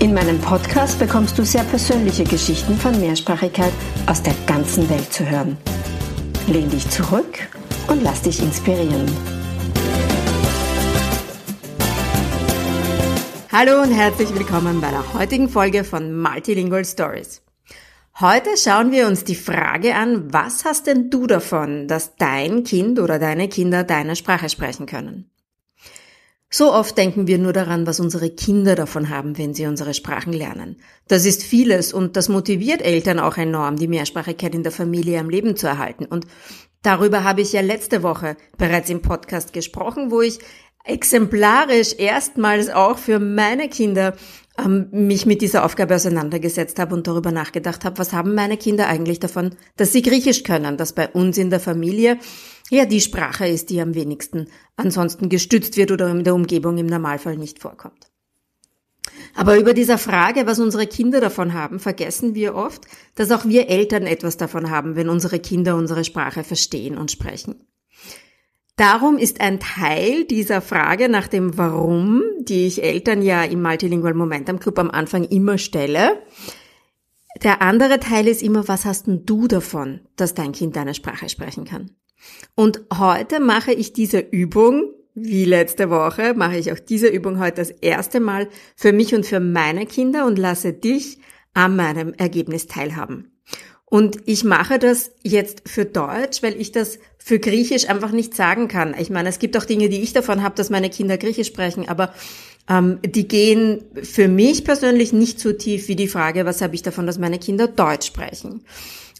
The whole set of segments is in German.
In meinem Podcast bekommst du sehr persönliche Geschichten von Mehrsprachigkeit aus der ganzen Welt zu hören. Lehn dich zurück und lass dich inspirieren. Hallo und herzlich willkommen bei der heutigen Folge von Multilingual Stories. Heute schauen wir uns die Frage an, was hast denn du davon, dass dein Kind oder deine Kinder deine Sprache sprechen können? So oft denken wir nur daran, was unsere Kinder davon haben, wenn sie unsere Sprachen lernen. Das ist vieles und das motiviert Eltern auch enorm, die Mehrsprachigkeit in der Familie am Leben zu erhalten. Und darüber habe ich ja letzte Woche bereits im Podcast gesprochen, wo ich exemplarisch erstmals auch für meine Kinder ähm, mich mit dieser Aufgabe auseinandergesetzt habe und darüber nachgedacht habe, was haben meine Kinder eigentlich davon, dass sie Griechisch können, dass bei uns in der Familie ja die Sprache ist, die am wenigsten ansonsten gestützt wird oder in der Umgebung im Normalfall nicht vorkommt. Aber über dieser Frage, was unsere Kinder davon haben, vergessen wir oft, dass auch wir Eltern etwas davon haben, wenn unsere Kinder unsere Sprache verstehen und sprechen. Darum ist ein Teil dieser Frage nach dem Warum, die ich Eltern ja im Multilingual Momentum Club am Anfang immer stelle, der andere Teil ist immer, was hast denn du davon, dass dein Kind deine Sprache sprechen kann? Und heute mache ich diese Übung, wie letzte Woche, mache ich auch diese Übung heute das erste Mal für mich und für meine Kinder und lasse dich an meinem Ergebnis teilhaben. Und ich mache das jetzt für Deutsch, weil ich das für Griechisch einfach nicht sagen kann. Ich meine, es gibt auch Dinge, die ich davon habe, dass meine Kinder Griechisch sprechen, aber ähm, die gehen für mich persönlich nicht so tief wie die Frage, was habe ich davon, dass meine Kinder Deutsch sprechen.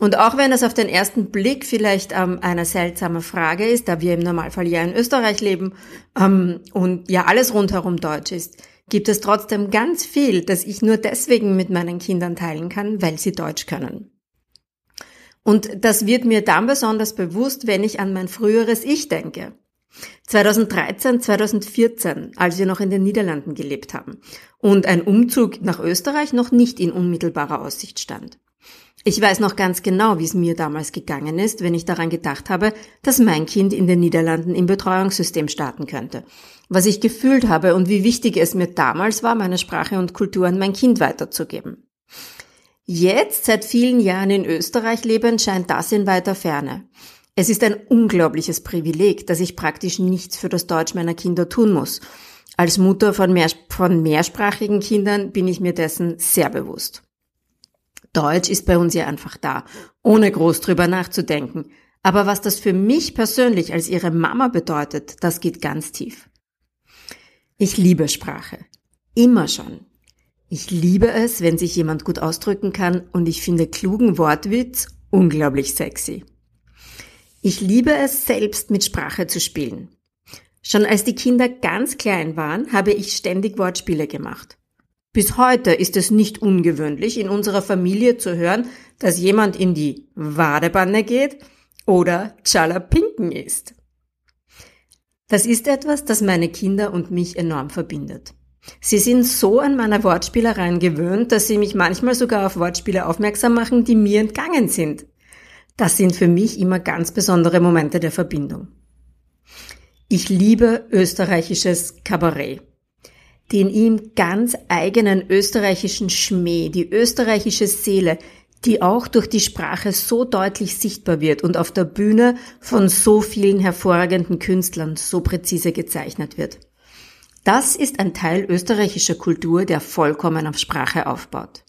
Und auch wenn das auf den ersten Blick vielleicht ähm, eine seltsame Frage ist, da wir im Normalfall ja in Österreich leben ähm, und ja alles rundherum Deutsch ist, gibt es trotzdem ganz viel, das ich nur deswegen mit meinen Kindern teilen kann, weil sie Deutsch können. Und das wird mir dann besonders bewusst, wenn ich an mein früheres Ich denke. 2013, 2014, als wir noch in den Niederlanden gelebt haben und ein Umzug nach Österreich noch nicht in unmittelbarer Aussicht stand. Ich weiß noch ganz genau, wie es mir damals gegangen ist, wenn ich daran gedacht habe, dass mein Kind in den Niederlanden im Betreuungssystem starten könnte. Was ich gefühlt habe und wie wichtig es mir damals war, meine Sprache und Kultur an mein Kind weiterzugeben. Jetzt, seit vielen Jahren in Österreich lebend, scheint das in weiter Ferne. Es ist ein unglaubliches Privileg, dass ich praktisch nichts für das Deutsch meiner Kinder tun muss. Als Mutter von, mehr, von mehrsprachigen Kindern bin ich mir dessen sehr bewusst. Deutsch ist bei uns ja einfach da, ohne groß drüber nachzudenken. Aber was das für mich persönlich als ihre Mama bedeutet, das geht ganz tief. Ich liebe Sprache. Immer schon. Ich liebe es, wenn sich jemand gut ausdrücken kann und ich finde klugen Wortwitz unglaublich sexy. Ich liebe es, selbst mit Sprache zu spielen. Schon als die Kinder ganz klein waren, habe ich ständig Wortspiele gemacht. Bis heute ist es nicht ungewöhnlich, in unserer Familie zu hören, dass jemand in die Wadebanne geht oder Chalapinken ist. Das ist etwas, das meine Kinder und mich enorm verbindet. Sie sind so an meiner Wortspielereien gewöhnt, dass sie mich manchmal sogar auf Wortspiele aufmerksam machen, die mir entgangen sind. Das sind für mich immer ganz besondere Momente der Verbindung. Ich liebe österreichisches Kabarett den ihm ganz eigenen österreichischen Schmäh, die österreichische Seele, die auch durch die Sprache so deutlich sichtbar wird und auf der Bühne von so vielen hervorragenden Künstlern so präzise gezeichnet wird. Das ist ein Teil österreichischer Kultur, der vollkommen auf Sprache aufbaut.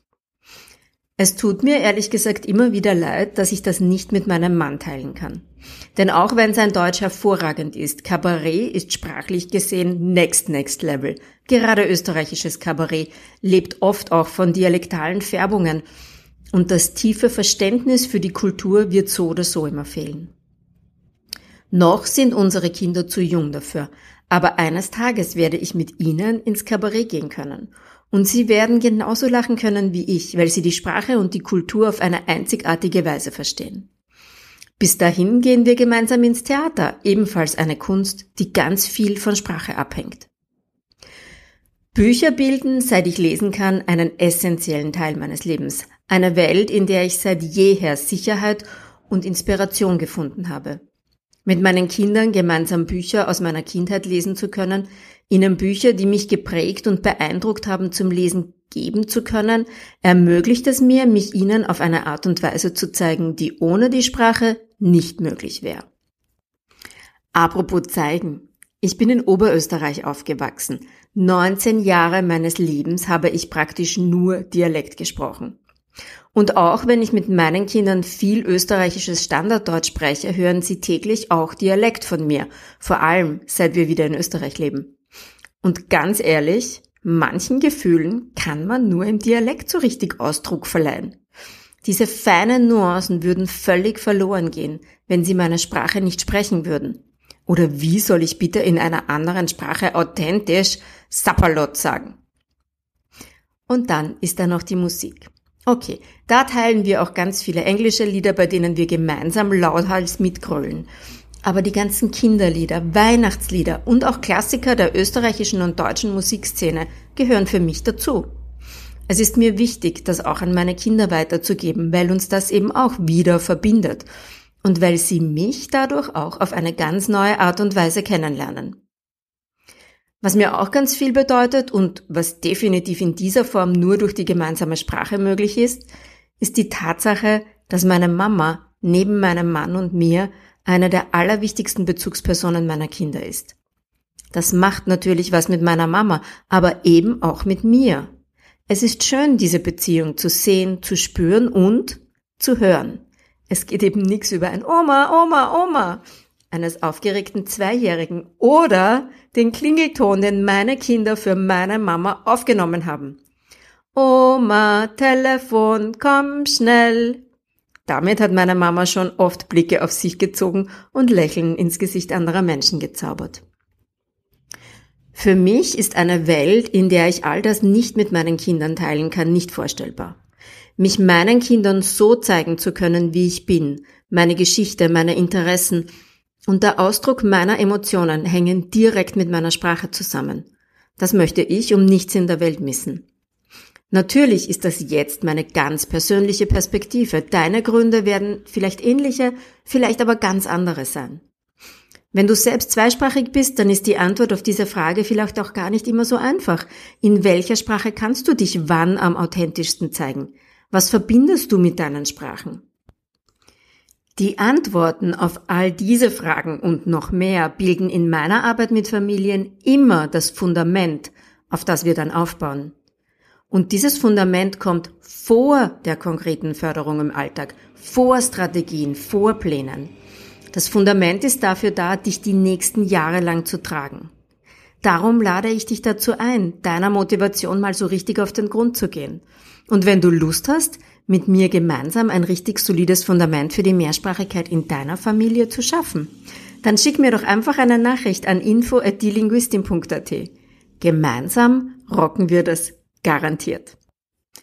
Es tut mir ehrlich gesagt immer wieder leid, dass ich das nicht mit meinem Mann teilen kann. Denn auch wenn sein Deutsch hervorragend ist, Kabarett ist sprachlich gesehen next next level. Gerade österreichisches Kabarett lebt oft auch von dialektalen Färbungen und das tiefe Verständnis für die Kultur wird so oder so immer fehlen. Noch sind unsere Kinder zu jung dafür, aber eines Tages werde ich mit ihnen ins Kabarett gehen können Und sie werden genauso lachen können wie ich, weil sie die Sprache und die Kultur auf eine einzigartige Weise verstehen. Bis dahin gehen wir gemeinsam ins Theater, ebenfalls eine Kunst, die ganz viel von Sprache abhängt. Bücher bilden, seit ich lesen kann, einen essentiellen Teil meines Lebens. Eine Welt, in der ich seit jeher Sicherheit und Inspiration gefunden habe. Mit meinen Kindern gemeinsam Bücher aus meiner Kindheit lesen zu können, ihnen Bücher, die mich geprägt und beeindruckt haben, zum Lesen geben zu können, ermöglicht es mir, mich ihnen auf eine Art und Weise zu zeigen, die ohne die Sprache nicht möglich wäre. Apropos zeigen. Ich bin in Oberösterreich aufgewachsen. 19 Jahre meines Lebens habe ich praktisch nur Dialekt gesprochen. Und auch wenn ich mit meinen Kindern viel österreichisches Standarddeutsch spreche, hören sie täglich auch Dialekt von mir, vor allem seit wir wieder in Österreich leben. Und ganz ehrlich, manchen Gefühlen kann man nur im Dialekt so richtig Ausdruck verleihen. Diese feinen Nuancen würden völlig verloren gehen, wenn sie meine Sprache nicht sprechen würden. Oder wie soll ich bitte in einer anderen Sprache authentisch Sapperlot sagen? Und dann ist da noch die Musik. Okay, da teilen wir auch ganz viele englische Lieder, bei denen wir gemeinsam lauthals mitgrölen. Aber die ganzen Kinderlieder, Weihnachtslieder und auch Klassiker der österreichischen und deutschen Musikszene gehören für mich dazu. Es ist mir wichtig, das auch an meine Kinder weiterzugeben, weil uns das eben auch wieder verbindet und weil sie mich dadurch auch auf eine ganz neue Art und Weise kennenlernen. Was mir auch ganz viel bedeutet und was definitiv in dieser Form nur durch die gemeinsame Sprache möglich ist, ist die Tatsache, dass meine Mama neben meinem Mann und mir eine der allerwichtigsten Bezugspersonen meiner Kinder ist. Das macht natürlich was mit meiner Mama, aber eben auch mit mir. Es ist schön, diese Beziehung zu sehen, zu spüren und zu hören. Es geht eben nichts über ein Oma, Oma, Oma eines aufgeregten Zweijährigen oder den Klingelton, den meine Kinder für meine Mama aufgenommen haben. Oma, Telefon, komm schnell. Damit hat meine Mama schon oft Blicke auf sich gezogen und Lächeln ins Gesicht anderer Menschen gezaubert. Für mich ist eine Welt, in der ich all das nicht mit meinen Kindern teilen kann, nicht vorstellbar. Mich meinen Kindern so zeigen zu können, wie ich bin, meine Geschichte, meine Interessen und der Ausdruck meiner Emotionen hängen direkt mit meiner Sprache zusammen. Das möchte ich um nichts in der Welt missen. Natürlich ist das jetzt meine ganz persönliche Perspektive. Deine Gründe werden vielleicht ähnliche, vielleicht aber ganz andere sein. Wenn du selbst zweisprachig bist, dann ist die Antwort auf diese Frage vielleicht auch gar nicht immer so einfach. In welcher Sprache kannst du dich wann am authentischsten zeigen? Was verbindest du mit deinen Sprachen? Die Antworten auf all diese Fragen und noch mehr bilden in meiner Arbeit mit Familien immer das Fundament, auf das wir dann aufbauen. Und dieses Fundament kommt vor der konkreten Förderung im Alltag, vor Strategien, vor Plänen. Das Fundament ist dafür da, dich die nächsten Jahre lang zu tragen. Darum lade ich dich dazu ein, deiner Motivation mal so richtig auf den Grund zu gehen. Und wenn du Lust hast, mit mir gemeinsam ein richtig solides Fundament für die Mehrsprachigkeit in deiner Familie zu schaffen, dann schick mir doch einfach eine Nachricht an info@dielinguistin.at. Gemeinsam rocken wir das garantiert.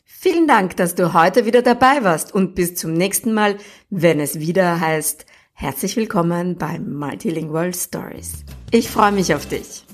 Vielen Dank, dass du heute wieder dabei warst und bis zum nächsten Mal, wenn es wieder heißt Herzlich willkommen bei Multilingual Stories. Ich freue mich auf dich.